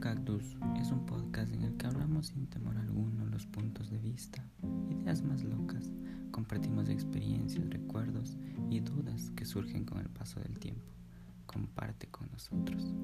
Cactus es un podcast en el que hablamos sin temor alguno los puntos de vista, ideas más locas, compartimos experiencias, recuerdos y dudas que surgen con el paso del tiempo. Comparte con nosotros.